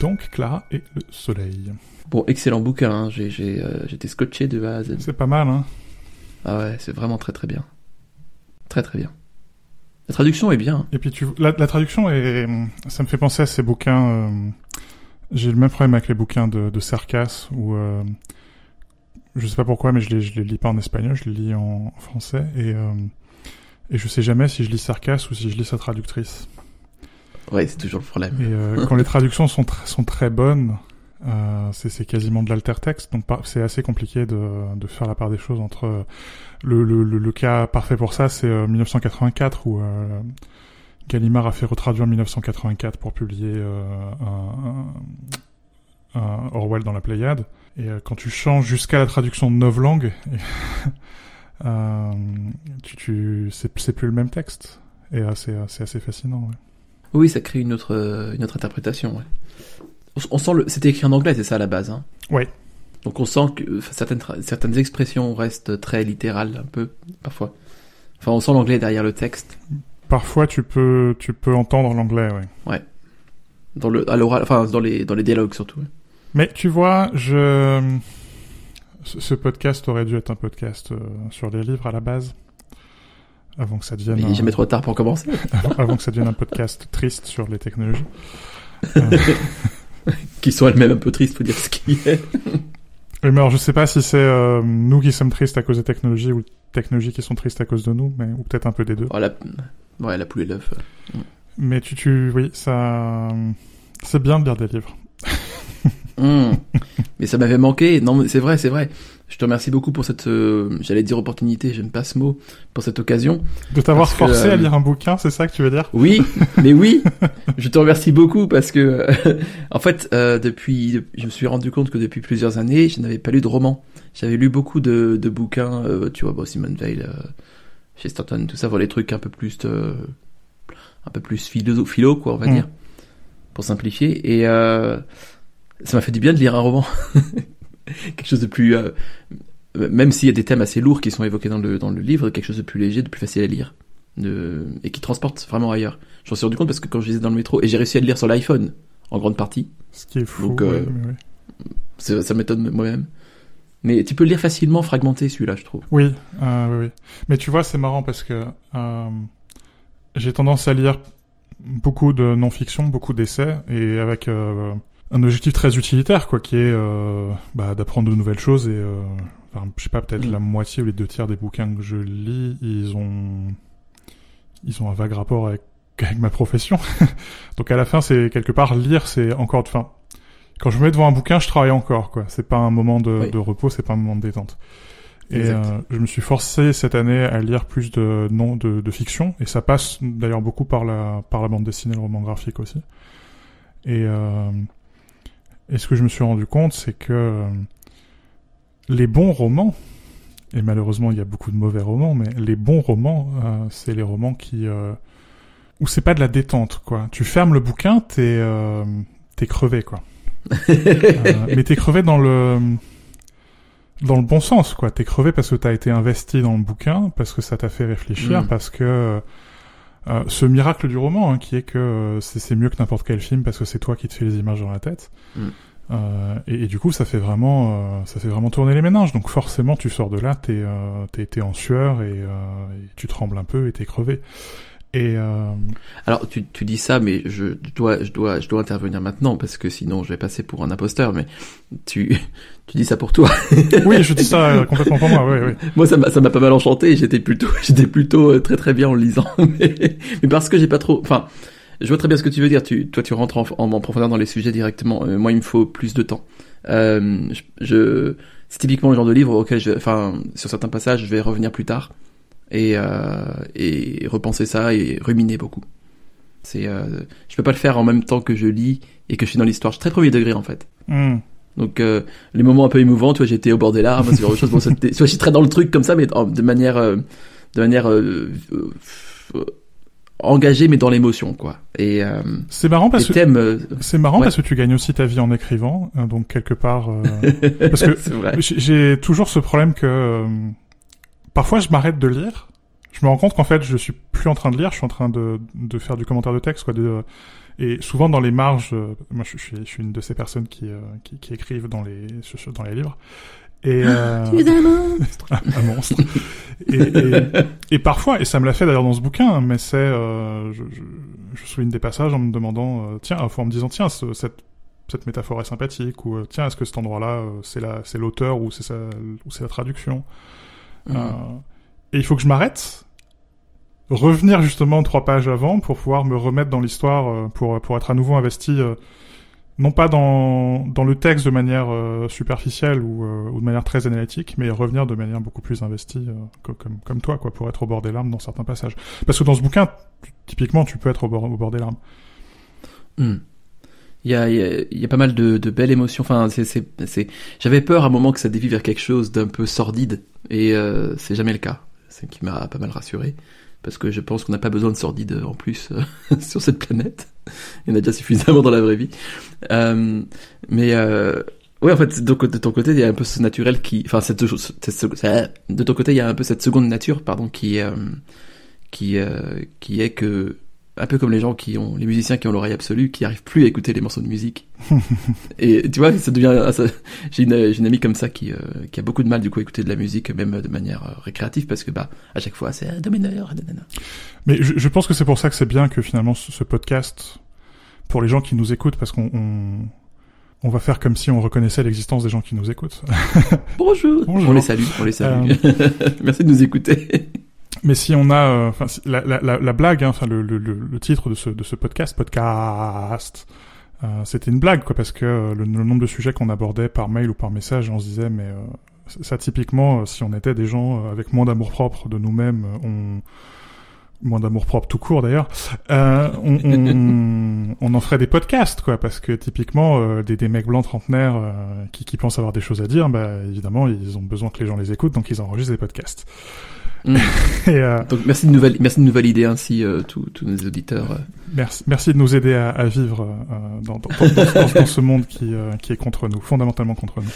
Donc Clara et le soleil. Bon, excellent bouquin, hein. euh, j'étais scotché de A à Z. C'est pas mal, hein Ah ouais, c'est vraiment très très bien. Très très bien. La traduction est bien. Et puis tu, la, la traduction est, ça me fait penser à ces bouquins. euh, J'ai le même problème avec les bouquins de, de Cercas où euh, je sais pas pourquoi, mais je les, je les lis pas en espagnol, je les lis en, français et euh, et je sais jamais si je lis Cercas ou si je lis sa traductrice. Ouais, c'est toujours le problème. Et euh, quand les traductions sont tr- sont très bonnes, euh, c'est quasiment de l'altertexte, donc c'est assez compliqué de de faire la part des choses entre euh, le le le, cas parfait pour ça, c'est euh, 1984 où euh, Gallimard a fait retraduire 1984 pour publier euh, un, un- un Orwell dans la Pléiade. Et euh, quand tu changes jusqu'à la traduction de neuf langues, euh, tu, tu, c'est, plus le même texte. Et euh, c'est assez fascinant. ouais. Oui, ça crée une autre, euh, une autre interprétation. Ouais. On, sent le, c'était écrit en anglais, c'est ça à la base. Hein? Ouais. Donc on sent que euh, certaines, certaines expressions restent très littérales un peu parfois. Enfin, on sent l'anglais derrière le texte, Parfois, tu peux, tu peux entendre l'anglais, ouais. dans le, à l'oral, enfin dans les, dans les dialogues surtout. ouais. Mais tu vois, je, ce ce podcast aurait dû être un podcast euh, sur les livres à la base, avant que ça devienne, il un, jamais trop tard pour commencer. avant que ça devienne un podcast triste sur les technologies. Euh, Qui sont elles-mêmes un peu tristes, faut dire ce qui est. Oui, mais alors je sais pas si c'est euh, nous qui sommes tristes à cause des technologies ou technologies qui sont tristes à cause de nous, mais ou peut-être un peu des deux. Oh, la, ouais, la poule et l'œuf. Mais tu, tu, oui, ça, c'est bien de lire des livres. Hum. Mais ça m'avait manqué. Non, mais c'est vrai, c'est vrai. Je te remercie beaucoup pour cette, euh, j'allais dire opportunité, j'aime pas ce mot, pour cette occasion. De t'avoir que, forcé à euh, lire un bouquin, c'est ça que tu veux dire? Oui, mais oui, je te remercie beaucoup parce que, en fait, euh, depuis, je me suis rendu compte que depuis plusieurs années, je n'avais pas lu de roman. J'avais lu beaucoup de, de bouquins, euh, tu vois, bon, Simone Veil, euh, Chesterton, tout ça, voilà, les trucs un peu plus, euh, un peu plus philo, philo quoi, on va Mm. dire, pour simplifier. Et euh, ça m'a fait du bien de lire un roman, quelque chose de plus, euh, même s'il y a des thèmes assez lourds qui sont évoqués dans le dans le livre, quelque chose de plus léger, de plus facile à lire, de, et qui transporte vraiment ailleurs. Je m'en suis rendu compte parce que quand je lisais dans le métro, et j'ai réussi à le lire sur l'iPhone, en grande partie. Ce qui est fou. Donc, euh, oui. Ça, m'étonne moi-même. Mais tu peux le lire facilement fragmenté celui-là, je trouve. Oui, euh, oui, oui. Mais tu vois, c'est marrant parce que euh, j'ai tendance à lire beaucoup de non-fiction, beaucoup d'essais, et avec euh, un objectif très utilitaire, quoi, qui est euh, bah, d'apprendre de nouvelles choses. Et euh, enfin, je sais pas, peut-être Mm. la moitié ou les deux tiers des bouquins que je lis, ils ont ils ont un vague rapport avec, avec ma profession. Donc à la fin, c'est quelque part lire, c'est encore, enfin, quand je me mets devant un bouquin, je travaille encore, quoi. C'est pas un moment de, Oui. de repos, c'est pas un moment de détente. Et euh, je me suis forcé cette année à lire plus de non de, de fiction, et ça passe d'ailleurs beaucoup par la par la bande dessinée, le roman graphique aussi. Et euh, et ce que je me suis rendu compte, c'est que euh, les bons romans, et malheureusement il y a beaucoup de mauvais romans, mais les bons romans, euh, c'est les romans qui euh, où c'est pas de la détente, quoi. Tu fermes le bouquin, t'es euh, t'es crevé, quoi. Mais t'es crevé dans le dans le bon sens, quoi. T'es crevé parce que t'as été investi dans le bouquin, parce que ça t'a fait réfléchir, Mm. parce que euh, ce miracle du roman, hein, qui est que euh, c'est mieux que n'importe quel film parce que c'est toi qui te fais les images dans la tête. Mm. Euh, et, et du coup, ça fait vraiment, euh, ça fait vraiment tourner les méninges. Donc forcément, tu sors de là, t'es, euh, t'es, en sueur et, euh, et tu trembles un peu et t'es crevé. Et euh, Alors tu, tu dis ça, mais je dois je dois je dois intervenir maintenant parce que sinon je vais passer pour un imposteur. Mais tu tu dis ça pour toi. oui, je dis ça euh, complètement pour moi. Oui, oui. Moi ça m'a ça m'a pas mal enchanté. J'étais plutôt j'étais plutôt euh, très très bien en le lisant. Mais, mais parce que j'ai pas trop. Enfin, je vois très bien ce que tu veux dire. Tu toi tu rentres en, en, en profondeur dans les sujets directement. Moi il me faut plus de temps. Euh, je, je c'est typiquement le genre de livre auquel je enfin sur certains passages je vais revenir plus tard et euh, et repenser ça et ruminer beaucoup. C'est euh, je peux pas le faire en même temps que je lis et que je suis dans l'histoire. Je suis très premier degré en fait. Hmm. Donc euh, les moments un peu émouvants, tu vois, j'étais au bord des larmes, ce genre de choses. Bon, tu vois, je suis très dans le truc comme ça, mais en- de manière, euh, de manière euh, euh, engagée, mais dans l'émotion, quoi. Et euh, C'est marrant parce que c'est marrant Ouais. parce que tu gagnes aussi ta vie en écrivant, hein, donc quelque part. euh, parce que. J'ai j'ai toujours ce problème que euh, parfois je m'arrête de lire. Je me rends compte qu'en fait je suis plus en train de lire, je suis en train de, de faire du commentaire de texte, quoi. De, Et souvent dans les marges, euh, moi je, suis, je suis une de ces personnes qui, euh, qui, qui, écrivent dans les, dans les livres. Et, euh, tu es un monstre. un monstre. et, et, et, parfois, et ça me l'a fait d'ailleurs dans ce bouquin, hein, mais c'est, euh, je, je, je, souligne des passages en me demandant, euh, tiens, en me disant, tiens, ce, cette, cette métaphore est sympathique, ou tiens, est-ce que cet endroit-là, c'est la, c'est l'auteur ou c'est ou c'est la traduction? Mmh. et il faut que je m'arrête revenir justement trois pages avant pour pouvoir me remettre dans l'histoire, euh, pour, pour être à nouveau investi, euh, non pas dans, dans le texte de manière euh, superficielle ou, ou, de manière très analytique, mais revenir de manière beaucoup plus investie, comme, comme toi, quoi, pour être au bord des larmes dans certains passages. Parce que dans ce bouquin, typiquement, tu peux être au bord, au bord des larmes. Hmm. Il y a, il y a, pas mal de, de belles émotions. Enfin, c'est, c'est, j'avais peur à un moment que ça dévie vers quelque chose d'un peu sordide, et euh, c'est jamais le cas. C'est qui m'a pas mal rassuré parce que je pense qu'on n'a pas besoin de sordide en plus euh, sur cette planète. Il y en a déjà suffisamment dans la vraie vie. Euh, mais euh, oui, en fait, de, ton côté, il y a un peu ce naturel qui, enfin, cette, cette, de ton côté, il y a un peu cette seconde nature, pardon, qui, euh, qui, euh, qui est que un peu comme les gens qui ont, les musiciens qui ont l'oreille absolue, qui arrivent plus à écouter les morceaux de musique. et tu vois, ça devient, j'ai une, une, amie comme ça qui, euh, qui a beaucoup de mal du coup à écouter de la musique, même de manière euh, récréative, parce que bah à chaque fois c'est un do mineur. Mais je, je, pense que c'est pour ça que c'est bien que finalement ce, ce, podcast, pour les gens qui nous écoutent, parce qu'on on, on va faire comme si on reconnaissait l'existence des gens qui nous écoutent. Bonjour. Bonjour. On les salue, on les salue. Euh... Merci de nous écouter. Mais si on a, euh, enfin, la, la, la, la, blague, hein, enfin, le, le, le, titre de ce, de ce podcast, podcast, euh, c'était une blague, quoi, parce que euh, le, nombre de sujets qu'on abordait par mail ou par message, on se disait, mais euh, ça, typiquement, si on était des gens avec moins d'amour propre de nous-mêmes, on moins d'amour propre tout court d'ailleurs, euh, on, on, on, en ferait des podcasts quoi, parce que typiquement euh, des, des mecs blancs trentenaires euh, qui, qui pensent avoir des choses à dire, bah évidemment ils ont besoin que les gens les écoutent, donc ils enregistrent des podcasts. Mm. Et, euh, Donc merci de nous, valider, merci de nous valider ainsi euh, tous, nos auditeurs. Euh. Merci, merci de nous aider à, à vivre euh, dans, dans, dans, dans, ce monde qui, qui est contre nous, fondamentalement contre nous.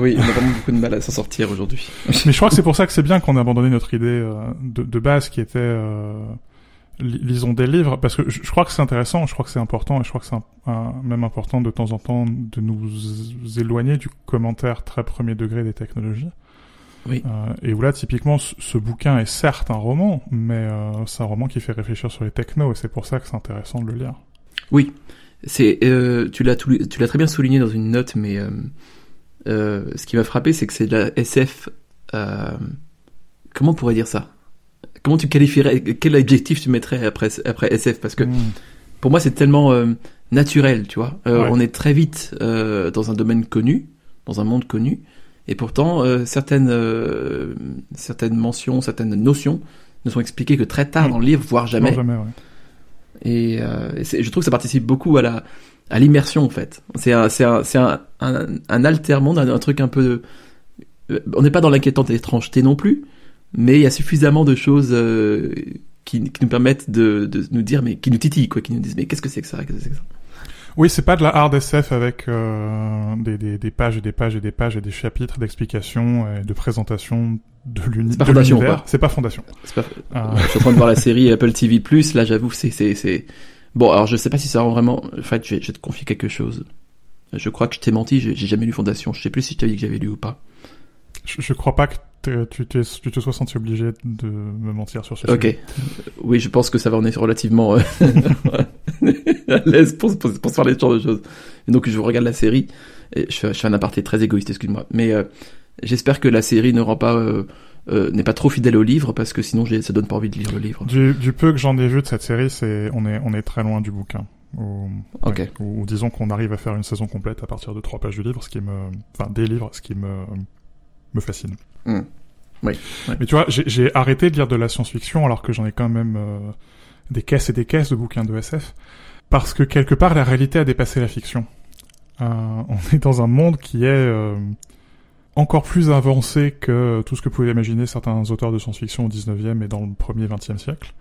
Oui, on a vraiment beaucoup de mal à s'en sortir aujourd'hui. Mais je crois que c'est pour ça que c'est bien qu'on a abandonné notre idée de, de, base qui était lisons des livres, parce que je, je crois que c'est intéressant, je crois que c'est important, et je crois que c'est même important de temps en temps de nous éloigner du commentaire très premier degré des technologies. Oui. Euh, et où là, typiquement, ce, bouquin est certes un roman, mais euh, c'est un roman qui fait réfléchir sur les technos, et c'est pour ça que c'est intéressant de le lire. Oui, c'est euh, tu l'as tu l'as très bien souligné dans une note, mais ce qui m'a frappé, c'est que c'est de la SF. Comment on pourrait dire ça? Comment tu qualifierais Quel adjectif tu mettrais après après SF Parce que mm. pour moi, c'est tellement naturel, tu vois. Ouais. On est très vite dans un domaine connu, dans un monde connu. Et pourtant, euh, certaines, euh, certaines mentions, certaines notions ne sont expliquées que très tard mmh. dans le livre, voire jamais. jamais ouais. Et, euh, et je trouve que ça participe beaucoup à la à l'immersion en fait. C'est un c'est un c'est un, un, un altermonde, un, un truc un peu. On n'est pas dans l'inquiétante étrangeté non plus, mais il y a suffisamment de choses qui, qui nous permettent de, de nous dire, mais qui nous titillent quoi, qui nous disent mais qu'est-ce que c'est que ça, qu'est-ce que c'est que ça? Oui, c'est pas de la hard SF avec euh, des, des, des, pages et des pages et des pages et des chapitres d'explications et de présentation de l'univers. C'est pas Fondation. Pas... Ah. Je suis en train de voir la série Apple TV+. Là, j'avoue, c'est c'est bon. Alors, je sais pas si ça rend vraiment. En fait, je vais, je vais te confier quelque chose. Je crois que je t'ai menti. J'ai jamais lu Fondation. Je sais plus si je t'ai dit que j'avais lu ou pas. Je, je crois pas que tu, tu te sois senti obligé de me mentir sur ce sujet. Ok. Oui, je pense que ça va en être relativement euh, à l'aise pour, pour, pour, se parler de ce genre de choses. Et donc, je regarde la série. Et je, je fais un aparté très égoïste, excuse-moi. Mais euh, j'espère que la série ne rend pas... Euh, euh, n'est pas trop fidèle au livre parce que sinon ça donne pas envie de lire le livre. Du, du peu que j'en ai vu de cette série, c'est on est on est très loin du bouquin. Ou, ok. Ouais, ou, disons qu'on arrive à faire une saison complète à partir de trois pages du livre, ce qui me, enfin des livres, ce qui me me fascine. Mm. Oui. Mais tu vois, j'ai arrêté de lire de la science-fiction alors que j'en ai quand même euh, des caisses et des caisses de bouquins de SF. Parce que quelque part, la réalité a dépassé la fiction. Euh, on est dans un monde qui est euh, encore plus avancé que tout ce que pouvaient imaginer certains auteurs de science-fiction au 19e et dans le premier 20e siècle.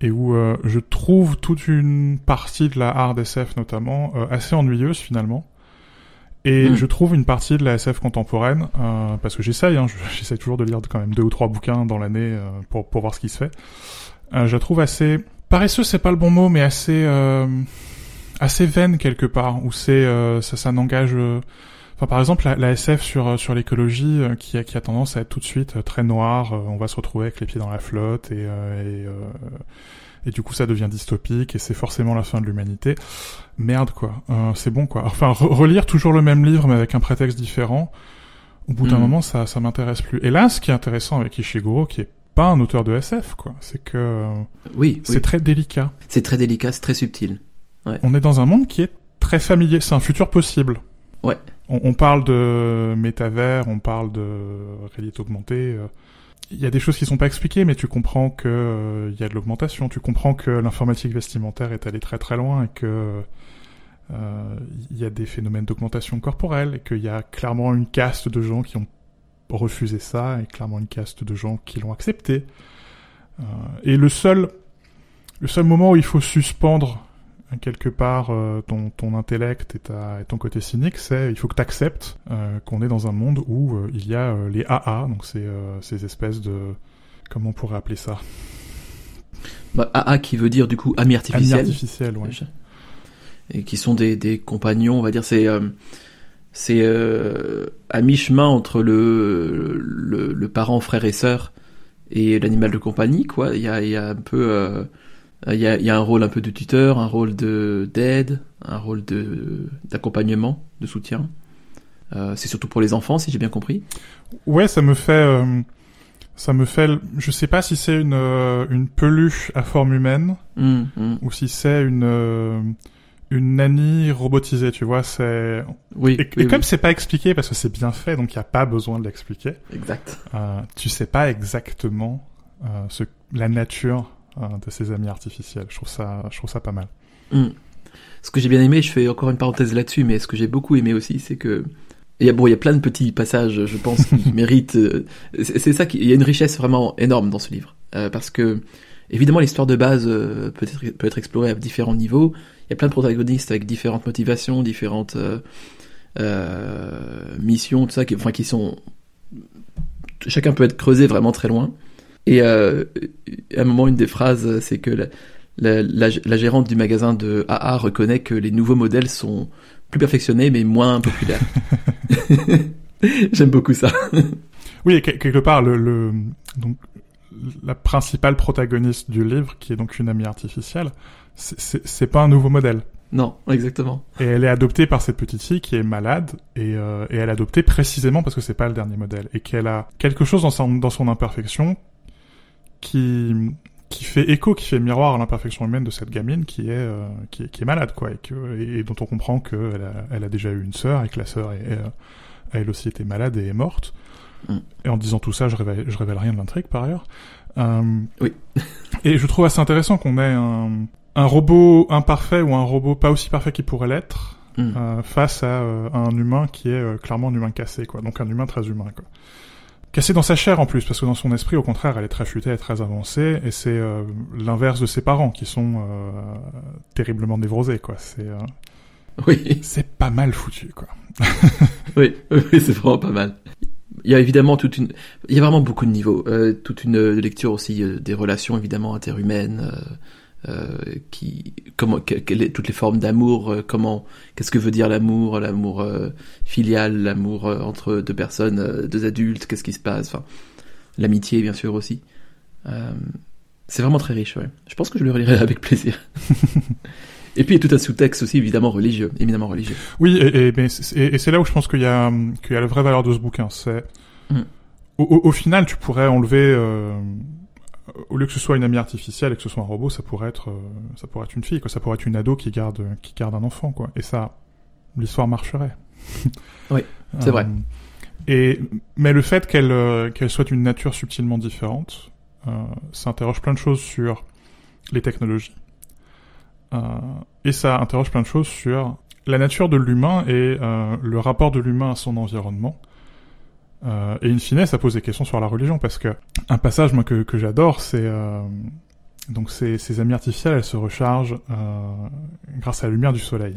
Et où euh, je trouve toute une partie de la hard SF notamment assez ennuyeuse finalement. Et mmh. je trouve une partie de la SF contemporaine, parce que j'essaye, hein, j'essaye toujours de lire quand même deux ou trois bouquins dans l'année pour, pour voir ce qui se fait. Je la trouve assez paresseuse, c'est pas le bon mot, mais assez, euh, assez vaine quelque part, où c'est ça, ça n'engage. Enfin, par exemple, la, la SF sur sur l'écologie qui a qui a tendance à être tout de suite très noire. on va se retrouver avec les pieds dans la flotte et, et et du coup ça devient dystopique et c'est forcément la fin de l'humanité. Merde quoi, euh, c'est bon quoi. Enfin relire toujours le même livre mais avec un prétexte différent, au bout d'un mm. moment ça ça m'intéresse plus. Et là ce qui est intéressant avec Ishiguro qui est pas un auteur de SF quoi, c'est que oui, c'est très délicat. C'est très délicat, c'est très subtil. Ouais. On est dans un monde qui est très familier, c'est un futur possible. Ouais. On, on parle de métavers, on parle de réalité augmentée. Euh, il y a des choses qui sont pas expliquées, mais tu comprends que il euh, y a de l'augmentation, tu comprends que l'informatique vestimentaire est allée très très loin et que il euh, y a des phénomènes d'augmentation corporelle et qu'il y a clairement une caste de gens qui ont refusé ça et clairement une caste de gens qui l'ont accepté. Euh, et le seul le seul moment où il faut suspendre quelque part euh, ton, ton intellect et, ta, et ton côté cynique, c'est il faut que tu acceptes euh, qu'on est dans un monde où euh, il y a les AA, donc c'est ces espèces de comment on pourrait appeler ça? Bah, AA qui veut dire du coup ami artificiel. Ami artificiel, ouais. Et qui sont des, des compagnons, on va dire c'est c'est à mi-chemin entre le, le, le parent frère et sœur et l'animal de compagnie quoi. Il y a il y a un peu il y a, y a, un rôle un peu de tuteur, un rôle de d'aide, un rôle de d'accompagnement, de soutien. Euh, c'est surtout pour les enfants, si j'ai bien compris. Ouais, ça me fait, euh, ça me fait. Je sais pas si c'est une euh, une peluche à forme humaine mmh, mmh. ou si c'est une euh, une nanny robotisée. Tu vois, c'est. Oui. Et, oui, comme oui. c'est pas expliqué parce que c'est bien fait, donc il y a pas besoin de l'expliquer. Exact. tu sais pas exactement ce la nature de ses amis artificiels. Je trouve ça, je trouve ça pas mal. Mm. Ce que j'ai bien aimé, je fais encore une parenthèse là-dessus, mais ce que j'ai beaucoup aimé aussi, c'est que il y a bon, il y a plein de petits passages, je pense, qui méritent. Euh, c'est ça qui, il y a une richesse vraiment énorme dans ce livre, euh, parce que évidemment l'histoire de base euh, peut être peut être explorée à différents niveaux. Il y a plein de protagonistes avec différentes motivations, différentes euh, missions, tout ça, qui, enfin qui sont chacun peut être creusé vraiment très loin. Et euh, à un moment, une des phrases, c'est que la, gérante du magasin de AA reconnaît que les nouveaux modèles sont plus perfectionnés mais moins populaires. J'aime beaucoup ça. oui, quelque part, le, la principale protagoniste du livre, qui est donc une amie artificielle, c'est pas un nouveau modèle. Non, exactement. Et elle est adoptée par cette petite fille qui est malade et, euh, et elle est adoptée précisément parce que c'est pas le dernier modèle et qu'elle a quelque chose dans son, dans son imperfection qui qui fait écho, qui fait miroir à l'imperfection humaine de cette gamine qui est euh, qui, qui est malade quoi et, que, et, dont on comprend qu'elle a, elle a déjà eu une sœur et que la sœur est, euh, elle aussi était malade et est morte. Mm. Et en disant tout ça, je révèle, je révèle rien de l'intrigue par ailleurs. Euh, oui. et je trouve assez intéressant qu'on ait un, un robot imparfait ou un robot pas aussi parfait qu'il pourrait l'être mm. euh, face à, à, un humain qui est euh, clairement un humain cassé quoi. Donc un humain très humain quoi cassée dans sa chair en plus, parce que dans son esprit, au contraire, elle est très futée, et très avancée, et c'est euh, l'inverse de ses parents qui sont euh, terriblement névrosés, quoi. C'est euh, oui, c'est pas mal foutu, quoi. oui, oui, c'est vraiment pas mal. Il y a évidemment toute une, il y a vraiment beaucoup de niveaux, euh, toute une lecture aussi euh, des relations évidemment interhumaines. Euh, qui comment quelles toutes les formes d'amour euh, comment qu'est-ce que veut dire l'amour l'amour euh, filial l'amour euh, entre deux personnes euh, deux adultes qu'est-ce qui se passe enfin l'amitié bien sûr aussi. C'est vraiment très riche ouais. Je pense que je le relirai avec plaisir. Et puis il y a tout un sous-texte aussi évidemment religieux éminemment religieux. Oui et, et, et c'est là où je pense qu'il y a qu'il y a la vraie valeur de ce bouquin c'est mm. au, au, au, final tu pourrais enlever au lieu que ce soit une amie artificielle et que ce soit un robot, ça pourrait être, euh, ça pourrait être une fille, quoi. Ça pourrait être une ado qui garde, qui garde un enfant, quoi. Et ça, l'histoire marcherait. oui, c'est euh, vrai. Et mais le fait qu'elle euh, qu'elle soit d'une nature subtilement différente, euh, ça interroge plein de choses sur les technologies. et ça interroge plein de choses sur la nature de l'humain et le rapport de l'humain à son environnement euh, et in fine, ça pose des questions sur la religion parce que un passage moi que, que j'adore, c'est euh, donc ces, ces amies artificielles, elles se rechargent euh, grâce à la lumière du soleil.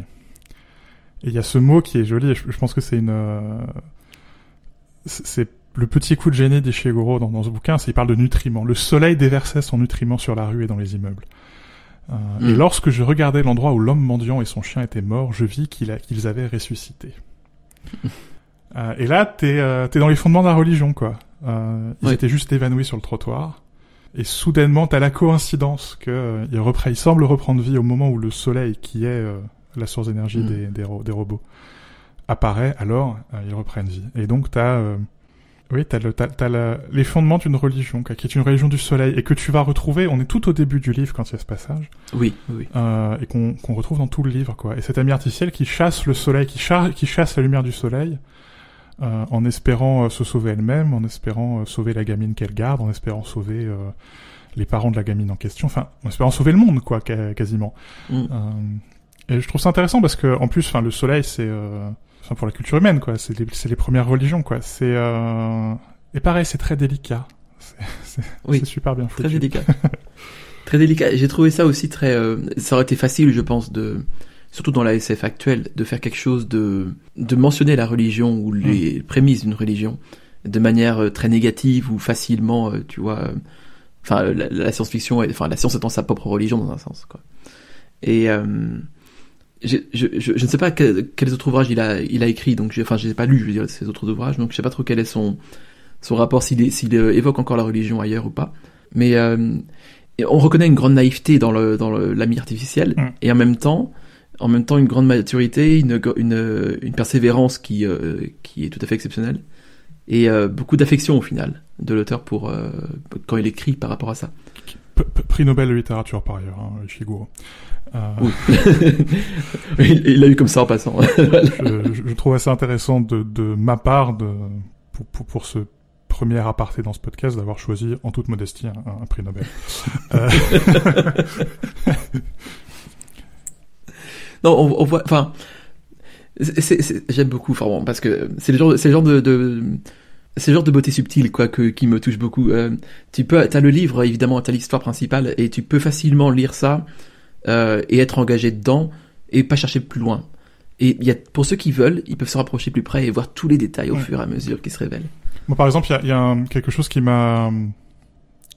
Et il y a ce mot qui est joli. Et je, je pense que c'est une euh, c'est le petit coup de génie d'Ishiguro dans, dans ce bouquin, c'est il parle de nutriments. Le soleil déversait son nutriment sur la rue et dans les immeubles. Euh, Et lorsque je regardais l'endroit où l'homme mendiant et son chien étaient morts, je vis qu'ils qu'ils avaient ressuscité. Euh, et là, t'es euh, t'es dans les fondements de la religion, quoi. Euh, ils Ouais. étaient juste évanouis sur le trottoir. Et soudainement, t'as la coïncidence que euh, ils semblent reprendre vie au moment où le soleil, qui est euh, la source d'énergie Mm. des, des, ro- des robots, apparaît. Alors, ils reprennent vie. Et donc, t'as euh, oui, t'as le, t'as, la- les fondements d'une religion, quoi, qui est une religion du soleil, et que tu vas retrouver. On est tout au début du livre quand il y a ce passage Oui, oui, euh, et qu'on qu'on retrouve dans tout le livre, quoi. Et cet ami artificiel qui chasse le soleil, qui, cha- qui chasse la lumière du soleil, euh, en espérant euh, se sauver elle-même, en espérant euh, sauver la gamine qu'elle garde, en espérant sauver euh, les parents de la gamine en question, enfin, en espérant sauver le monde, quoi, quasiment. Mm. Euh, et je trouve ça intéressant parce que, en plus, enfin, le soleil, c'est, euh, enfin, pour la culture humaine, quoi, c'est les, les premières religions, quoi. C'est, euh... et pareil, c'est très délicat. C'est, Oui, super bien foutu. Très délicat. très délicat. J'ai trouvé ça aussi très. euh, ça aurait été facile, je pense, de surtout dans la SF actuelle, de faire quelque chose de de mentionner la religion ou les prémices d'une religion de manière euh, très négative ou facilement, euh, tu vois. euh, Enfin, la, la science-fiction, enfin la science étant sa propre religion dans un sens, quoi. Et euh, je, je, je ne sais pas que- quels autres ouvrages il a, il a écrit, donc enfin, je n'ai pas lu, je veux dire, ces autres ouvrages, donc je sais pas trop quel est son, son rapport, s'il, évoque encore la religion ailleurs ou pas. Mais euh, on reconnaît une grande naïveté dans le dans le- l'ami artificiel, Mm. et en même temps, en même temps une grande maturité, une une, une persévérance qui euh, qui est tout à fait exceptionnelle, et euh, beaucoup d'affection au final de l'auteur pour euh, quand il écrit par rapport à ça. P- p- prix Nobel de littérature, par ailleurs, hein, Ishiguro. Oui. il l'a eu comme ça en passant. je, je- je trouve assez intéressant de, de ma part de, pour, pour, pour ce premier aparté dans ce podcast d'avoir choisi en toute modestie un, un prix Nobel. Euh, Non, on, on voit, enfin, c'est- c'est- c'est- j'aime beaucoup, enfin bon, parce que c'est le genre, c'est le genre de, de c'est le genre de beauté subtile, quoi, que, qui me touche beaucoup. Euh, tu peux, t'as le livre, évidemment, t'as l'histoire principale, et tu peux facilement lire ça euh, et être engagé dedans et pas chercher plus loin. Et il y a, pour ceux qui veulent, ils peuvent se rapprocher plus près et voir tous les détails au Ouais. fur et à mesure qui se révèlent. moi, par exemple, il y a, il y a un- quelque chose qui m'a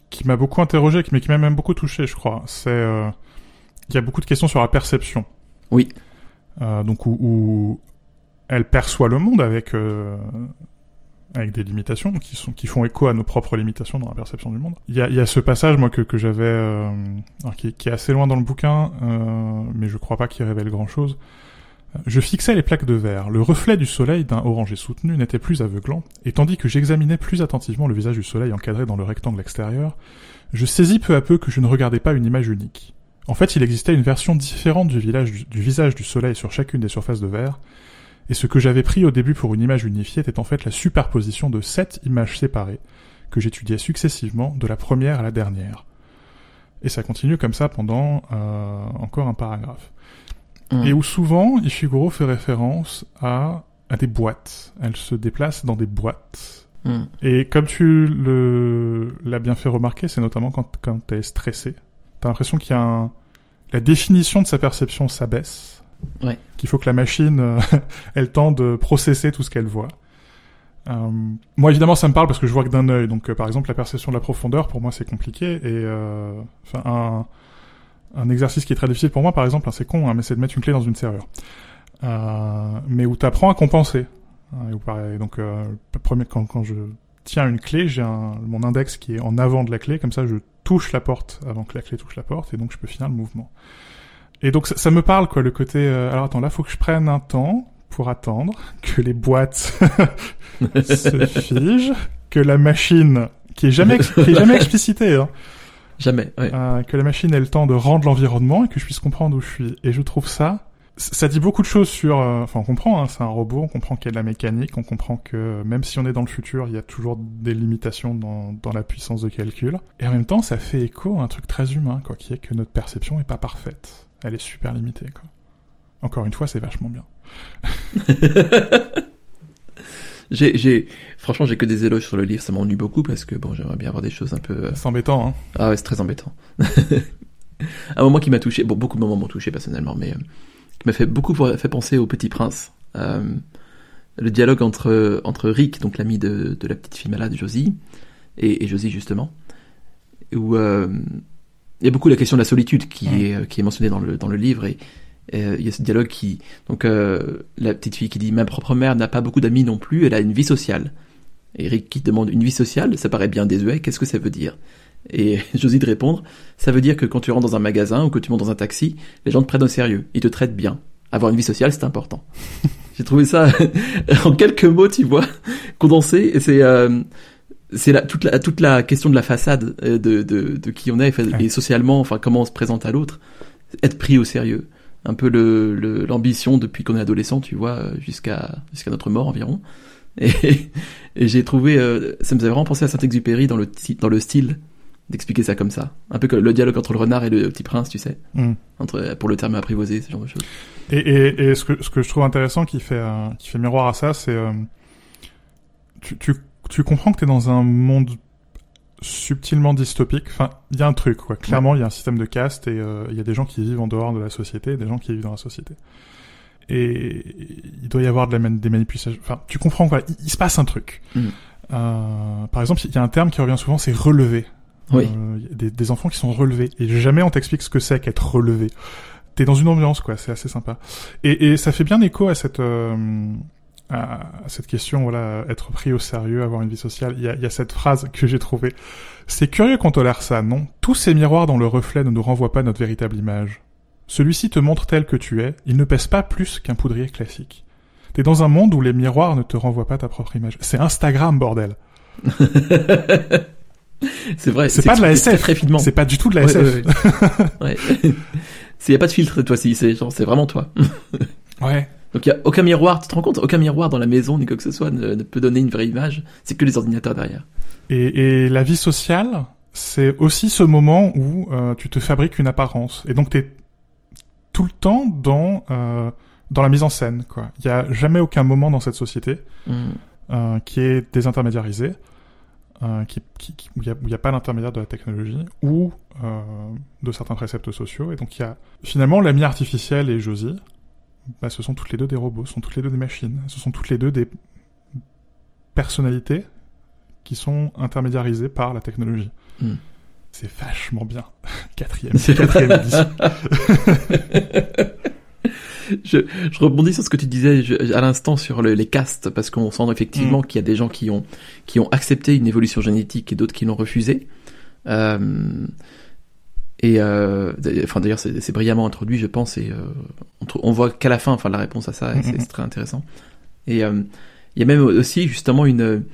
qui m'a beaucoup interrogé, qui- mais qui m'a même beaucoup touché, je crois. C'est euh, il y a beaucoup de questions sur la perception. Oui. Euh, donc où, où elle perçoit le monde avec euh, avec des limitations qui sont qui font écho à nos propres limitations dans la perception du monde. Il y a, y a ce passage moi que que j'avais euh, qui, qui est assez loin dans le bouquin, euh, mais je crois pas qu'il révèle grand chose. Je fixais les plaques de verre. Le reflet du soleil d'un orangé soutenu n'était plus aveuglant, et tandis que j'examinais plus attentivement le visage du soleil encadré dans le rectangle extérieur, je saisis peu à peu que je ne regardais pas une image unique. En fait, il existait une version différente du, village, du, visage du soleil sur chacune des surfaces de verre, et ce que j'avais pris au début pour une image unifiée était en fait la superposition de sept images séparées, que j'étudiais successivement de la première à la dernière. Et ça continue comme ça pendant euh, encore un paragraphe. Mm. Et où souvent, Ishiguro fait référence à, à des boîtes. Elle se déplace dans des boîtes. Mm. Et comme tu le, l'as bien fait remarquer, c'est notamment quand, quand elle est stressée. T'as l'impression qu'il y a un, la définition de sa perception s'abaisse. Ouais. Qu'il faut que la machine, euh, ait le temps de processer tout ce qu'elle voit. Euh, moi, évidemment, ça me parle parce que je vois que d'un œil. Donc, euh, par exemple, la perception de la profondeur, pour moi, c'est compliqué. Et, euh, enfin, un, un exercice qui est très difficile pour moi, par exemple, hein, c'est con, hein, mais c'est de mettre une clé dans une serrure. Mais où t'apprends à compenser. Hein, et où pareil, donc, premier, quand, quand je tiens une clé, j'ai mon index qui est en avant de la clé, comme ça je touche la porte avant que la clé touche la porte, et donc je peux finir le mouvement. Et donc ça, ça me parle, quoi, le côté... euh, alors attends, là, faut que je prenne un temps pour attendre que les boîtes se figent, que la machine, qui est jamais, qui est jamais explicitée, hein, Jamais. Ouais. euh, que la machine ait le temps de rendre l'environnement et que je puisse comprendre où je suis. Et je trouve ça, ça dit beaucoup de choses sur. euh, Enfin, on comprend, hein, c'est un robot, on comprend qu'il y a de la mécanique, on comprend que même si on est dans le futur, il y a toujours des limitations dans, dans la puissance de calcul. Et en même temps, ça fait écho à un truc très humain, quoi, qui est que notre perception est pas parfaite. Elle est super limitée, quoi. Encore une fois, c'est vachement bien. J'ai, j'ai, franchement, j'ai que des éloges sur le livre. Ça m'ennuie beaucoup parce que bon, j'aimerais bien avoir des choses un peu. euh, C'est embêtant, hein. Ah ouais, c'est très embêtant. un moment qui m'a touché, bon, beaucoup de moments m'ont touché personnellement, mais euh, qui m'a fait beaucoup fait penser au Petit Prince. Euh, le dialogue entre entre Rick, donc l'ami de, de la petite fille malade Josie, et, et Josie justement, où euh, il y a beaucoup la question de la solitude qui est qui est mentionnée dans le dans le livre et, il y a ce dialogue qui donc la petite fille qui dit ma propre mère n'a pas beaucoup d'amis non plus, elle a une vie sociale. Eric qui demande une vie sociale, ça paraît bien désuet, qu'est-ce que ça veut dire? Et Josie de répondre, ça veut dire que quand tu rentres dans un magasin ou que tu montes dans un taxi, les gens te prennent au sérieux, ils te traitent bien. Avoir une vie sociale, c'est important. J'ai trouvé ça en quelques mots, tu vois, condensé. Et c'est euh, c'est la, toute la toute la question de la façade euh, de de, de qui on est et socialement, enfin comment on se présente à l'autre, être pris au sérieux. Un peu le l'ambition depuis qu'on est adolescent, tu vois, jusqu'à jusqu'à notre mort environ. Et, et j'ai trouvé, euh, ça me faisait vraiment penser à Saint-Exupéry dans le dans le style d'expliquer ça comme ça. Un peu comme le dialogue entre le renard et le petit prince, tu sais. Mm. Entre, pour le terme apprivoisé, ce genre de choses. Et, et, et ce, que, ce que je trouve intéressant qui fait, euh, qui fait miroir à ça, c'est... Euh, tu, tu, tu comprends que tu es dans un monde subtilement dystopique. Enfin, il y a un truc, quoi. Clairement, il y a un système de caste et euh, il y a des gens qui vivent en dehors de la société et des gens qui vivent dans la société. Et il doit y avoir de la, des manipulations. Enfin, tu comprends, quoi. Il, se passe un truc. Mm. par exemple, il y a un terme qui revient souvent, c'est relever. Oui. Euh, des, des, enfants qui sont relevés. Et jamais on t'explique ce que c'est qu'être relevé. T'es dans une ambiance, quoi. C'est assez sympa. Et, et, ça fait bien écho à cette euh, à cette question, voilà, être pris au sérieux, avoir une vie sociale. Il y a, il y a cette phrase que j'ai trouvée. C'est curieux qu'on tolère ça, non? Tous ces miroirs dont le reflet ne nous renvoie pas notre véritable image. Celui-ci te montre tel que tu es. Il ne pèse pas plus qu'un poudrier classique. T'es dans un monde où les miroirs ne te renvoient pas ta propre image. C'est Instagram, bordel. C'est vrai. C'est pas de la SF. C'est pas du tout de la SF. Ouais. Il y a pas de filtre cette fois-ci. C'est genre, c'est vraiment toi. ouais. Donc il y a aucun miroir. Tu te rends compte Aucun miroir dans la maison ni quoi que ce soit ne, peut donner une vraie image. C'est que les ordinateurs derrière. Et, et la vie sociale, c'est aussi ce moment où euh, tu te fabriques une apparence. Et donc t'es tout le temps dans euh, dans la mise en scène. Quoi. Il y a jamais aucun moment dans cette société mm. euh, qui est désintermédiarisé. Euh, qui, qui, où il n'y a, pas l'intermédiaire de la technologie ou euh, de certains préceptes sociaux. Et donc il y a finalement l'ami artificielle et Josie, bah, ce sont toutes les deux des robots, ce sont toutes les deux des machines, ce sont toutes les deux des personnalités qui sont intermédiarisées par la technologie. Hmm. C'est vachement bien. Quatrième, quatrième édition. je, je, rebondis sur ce que tu disais à l'instant sur les castes, parce qu'on sent effectivement mm. qu'il y a des gens qui ont, qui ont accepté une évolution génétique et d'autres qui l'ont refusé. Euh, et euh, enfin d'ailleurs c'est brillamment introduit, je pense, et euh, on, voit qu'à la fin, enfin la réponse à ça, c'est très intéressant. Et il y a même aussi justement une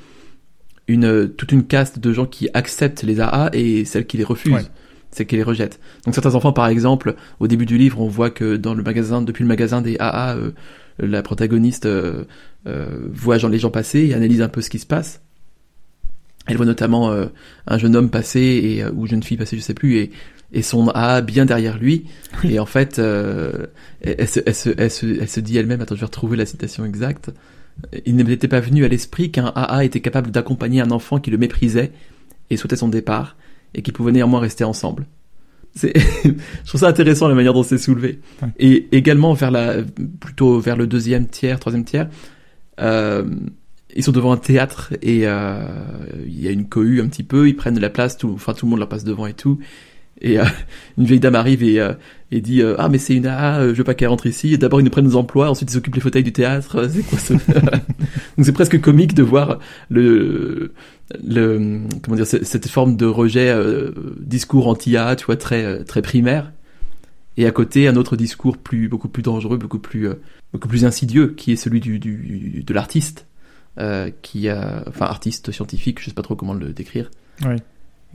une toute une caste de gens qui acceptent les AA et celles qui les refusent c'est qu'il les rejette. Donc certains enfants, par exemple, au début du livre, on voit que dans le magasin, depuis le magasin des AA, euh, la protagoniste euh, euh, voit les gens passer et analyse un peu ce qui se passe. Elle voit notamment un jeune homme passer et ou jeune fille passer, je sais plus, et, et son AA bien derrière lui. Et en fait, elle, se, elle, se, elle, se, elle se dit elle-même, attends, je vais retrouver la citation exacte. Il n'était pas venu à l'esprit qu'un AA était capable d'accompagner un enfant qui le méprisait et souhaitait son départ et qui pouvaient néanmoins rester ensemble. C'est, je trouve ça intéressant la manière dont c'est soulevé. Et également vers la, plutôt vers le deuxième tiers, troisième tiers, euh, ils sont devant un théâtre et euh, il y a une cohue un petit peu, ils prennent de la place, tout, enfin tout le monde leur passe devant et tout. Et euh, une vieille dame arrive et, euh, dit ah mais c'est une AA, je veux pas qu'elle rentre ici. D'abord ils nous prennent nos emplois, ensuite ils occupent les fauteuils du théâtre. C'est quoi ça Donc c'est presque comique de voir le comment dire cette forme de rejet euh, discours anti-A, tu vois, très euh, très primaire, et à côté un autre discours plus beaucoup plus dangereux, beaucoup plus euh, beaucoup plus insidieux, qui est celui du de l'artiste, qui a enfin artiste scientifique, je sais pas trop comment le décrire, oui.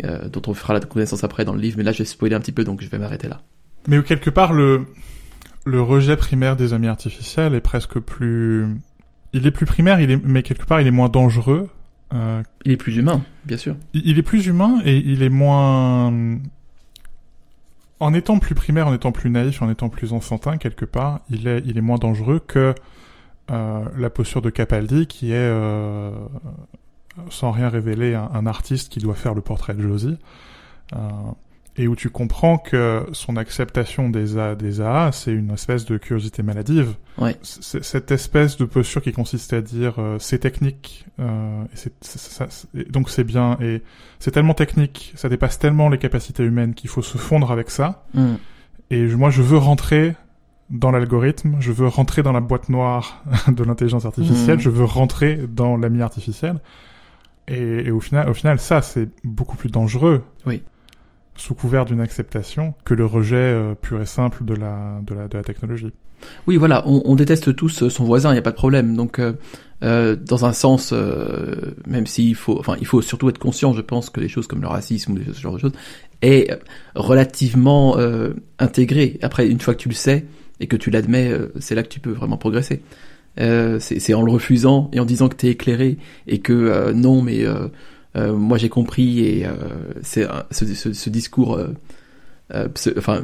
Dont on fera la connaissance après dans le livre, mais là j'ai spoilé un petit peu, donc je vais m'arrêter là. Mais quelque part le le rejet primaire des amis artificiels est presque plus il est plus primaire, il est, mais quelque part il est moins dangereux euh, il est plus humain, bien sûr. Il est plus humain et il est moins... En étant plus primaire, en étant plus naïf, en étant plus enfantin quelque part, il est, il est moins dangereux que euh, la posture de Capaldi qui est, euh, sans rien révéler, un, artiste qui doit faire le portrait de Josie. Euh, et où tu comprends que son acceptation des A, des AA, c'est une espèce de curiosité maladive. Ouais. Cette espèce de posture qui consiste à dire euh, c'est technique, euh, et ça- c'est- et donc c'est bien, et c'est tellement technique, ça dépasse tellement les capacités humaines qu'il faut se fondre avec ça. Mm. Et je- moi, je veux rentrer dans l'algorithme, je veux rentrer dans la boîte noire de l'intelligence artificielle, Mhm. je veux rentrer dans l'ami artificiel. Et, et au final, au final, ça, c'est beaucoup plus dangereux. Oui. Sous couvert d'une acceptation que le rejet euh, pur et simple de la, de la, de la technologie. Oui, voilà, on, on déteste tous euh, son voisin, il n'y a pas de problème. Donc, euh, euh, dans un sens, euh, même s'il faut, enfin, il faut surtout être conscient, je pense, que les choses comme le racisme ou ce genre de choses est relativement euh, intégré. Après, une fois que tu le sais et que tu l'admets, euh, c'est là que tu peux vraiment progresser. Euh, c'est en le refusant et en disant que t'es éclairé et que euh, non, mais euh, moi j'ai compris et c'est ce, discours, enfin,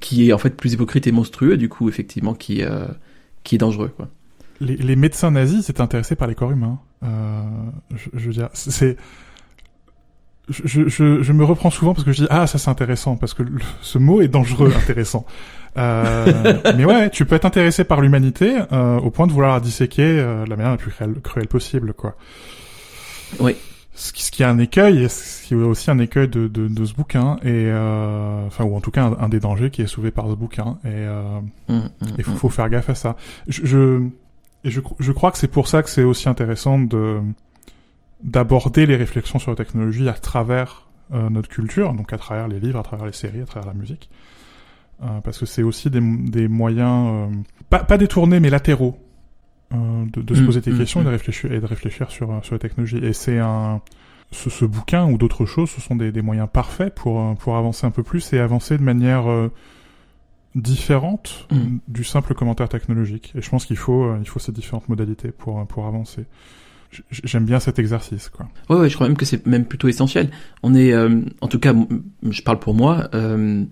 qui, est en fait plus hypocrite et monstrueux du coup effectivement qui qui est dangereux. Les, les médecins nazis s'étaient intéressés par les corps humains. Je veux dire, c'est... Je, je, je me reprends souvent parce que je dis ah ça c'est intéressant parce que le- ce mot est dangereux intéressant euh, mais ouais tu peux être intéressé par l'humanité euh, au point de vouloir la disséquer euh, de la manière la plus cruelle, cruelle possible quoi Oui. ce qui, ce qui est un écueil et ce qui est aussi un écueil de, de, de ce bouquin et euh, enfin ou en tout cas un, un des dangers qui est soulevé par ce bouquin et euh, Hum, hum, il faut, faut faire gaffe à ça. Je, je, et je, je crois que c'est pour ça que c'est aussi intéressant de d'aborder les réflexions sur la technologie à travers euh, notre culture, donc à travers les livres, à travers les séries, à travers la musique, Euh, parce que c'est aussi des, des moyens euh, pas, pas détournés mais latéraux euh, de, de se Mm, poser des mm, questions et de mm. réfléchir et de réfléchir sur euh, sur la technologie. Et c'est un ce, ce bouquin ou d'autres choses, ce sont des, des moyens parfaits pour pour avancer un peu plus et avancer de manière euh, différente Mm. du simple commentaire technologique. Et je pense qu'il faut il faut ces différentes modalités pour pour avancer. J'aime bien cet exercice, quoi. Ouais, ouais, je crois même que c'est même plutôt essentiel. On est, euh, en tout cas, je parle pour moi. Euh,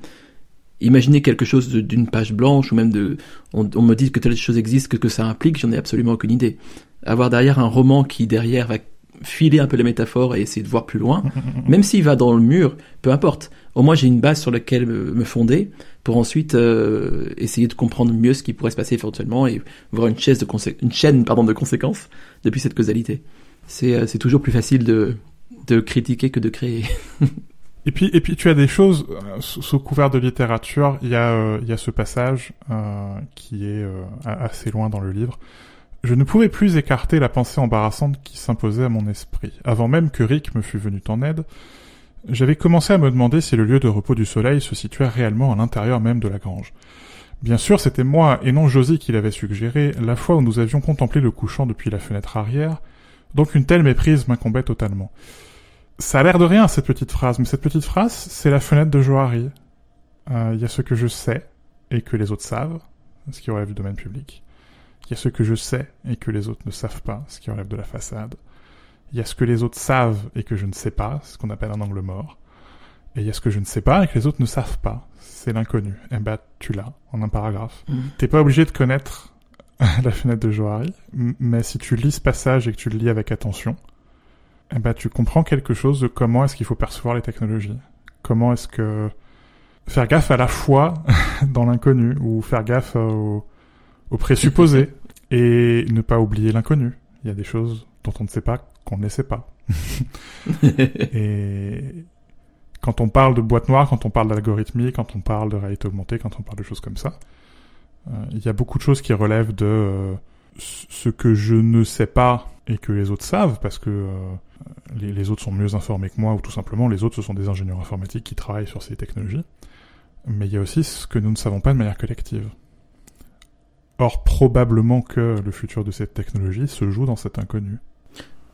imaginez quelque chose d'une page blanche ou même de, on, on me dit que telle chose existe, que, que ça implique, j'en ai absolument aucune idée. Avoir derrière un roman qui derrière va filer un peu les métaphores et essayer de voir plus loin, même s'il va dans le mur, peu importe. Au moins, j'ai une base sur laquelle me, fonder pour ensuite euh, essayer de comprendre mieux ce qui pourrait se passer éventuellement et voir une, de une chaîne pardon, de conséquences depuis cette causalité. C'est euh, c'est toujours plus facile de, de critiquer que de créer. Et puis, et puis tu as des choses euh, sous, couvert de littérature. Il y a, y a ce passage qui est assez loin dans le livre. Je ne pouvais plus écarter la pensée embarrassante qui s'imposait à mon esprit. Avant même que Rick me fût venu en aide, j'avais commencé à me demander si le lieu de repos du soleil se situait réellement à l'intérieur même de la grange. Bien sûr, c'était moi et non Josie qui l'avait suggéré, la fois où nous avions contemplé le couchant depuis la fenêtre arrière, donc une telle méprise m'incombait totalement. Ça a l'air de rien, cette petite phrase, mais cette petite phrase, c'est la fenêtre de Johari. Euh, Il y a ce que je sais et que les autres savent, ce qui relève du domaine public. Il y a ce que je sais et que les autres ne savent pas, ce qui relève de la façade. Il y a ce que les autres savent et que je ne sais pas, ce qu'on appelle un angle mort. Et il y a ce que je ne sais pas et que les autres ne savent pas, c'est l'inconnu. Eh ben, tu l'as, en un paragraphe. T'es pas obligé de connaître la fenêtre de Johari, mais si tu lis ce passage et que tu le lis avec attention, eh ben, tu comprends quelque chose de comment est-ce qu'il faut percevoir les technologies. Comment est-ce que faire gaffe à la foi dans l'inconnu ou faire gaffe au, au présupposé et ne pas oublier l'inconnu. Il y a des choses dont on ne sait pas qu'on ne les sait pas. Et quand on parle de boîte noire, quand on parle d'algorithmie, quand on parle de réalité augmentée, quand on parle de choses comme ça, euh, il y a beaucoup de choses qui relèvent de euh, ce que je ne sais pas et que les autres savent, parce que euh, les, les autres sont mieux informés que moi, ou tout simplement les autres ce sont des ingénieurs informatiques qui travaillent sur ces technologies. Mais il y a aussi ce que nous ne savons pas de manière collective. Or, probablement que le futur de cette technologie se joue dans cet inconnu.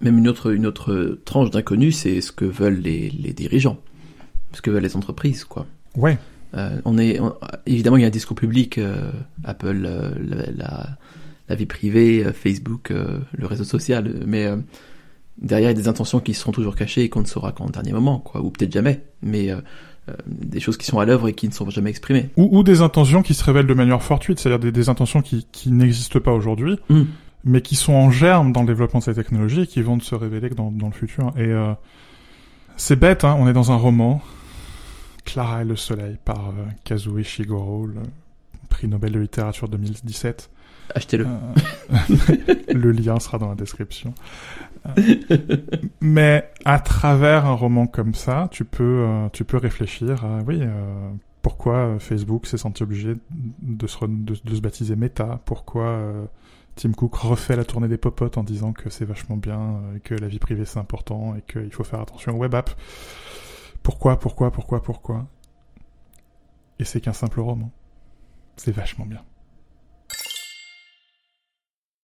Même une autre, une autre tranche d'inconnu, c'est ce que veulent les, les dirigeants, ce que veulent les entreprises, quoi. Ouais, Euh, on est on- évidemment il y a un discours public, euh, Apple, euh, la, la, la vie privée, Facebook, le réseau social, mais derrière il y a des intentions qui seront toujours cachées et qu'on ne saura qu'en dernier moment, quoi, ou peut-être jamais, mais euh, euh, des choses qui sont à l'œuvre et qui ne sont jamais exprimées. ou, ou des intentions qui se révèlent de manière fortuite, c'est-à-dire des, des intentions qui, qui n'existent pas aujourd'hui, Mm. mais qui sont en germe dans le développement de ces technologies et qui vont se révéler dans, dans le futur. Et euh, c'est bête, hein, on est dans un roman. Clara et le soleil par Kazuo Ishiguro, le prix Nobel de littérature 2017. Achetez-le. Euh, le lien sera dans la description. mais à travers un roman comme ça, tu peux, tu peux réfléchir à, oui, pourquoi Facebook s'est senti obligé de se, de, se baptiser Meta, pourquoi Tim Cook refait la tournée des popotes en disant que c'est vachement bien, que la vie privée c'est important, et qu'il faut faire attention aux web apps. Pourquoi, pourquoi, pourquoi, pourquoi? Et c'est qu'un simple roman. C'est vachement bien.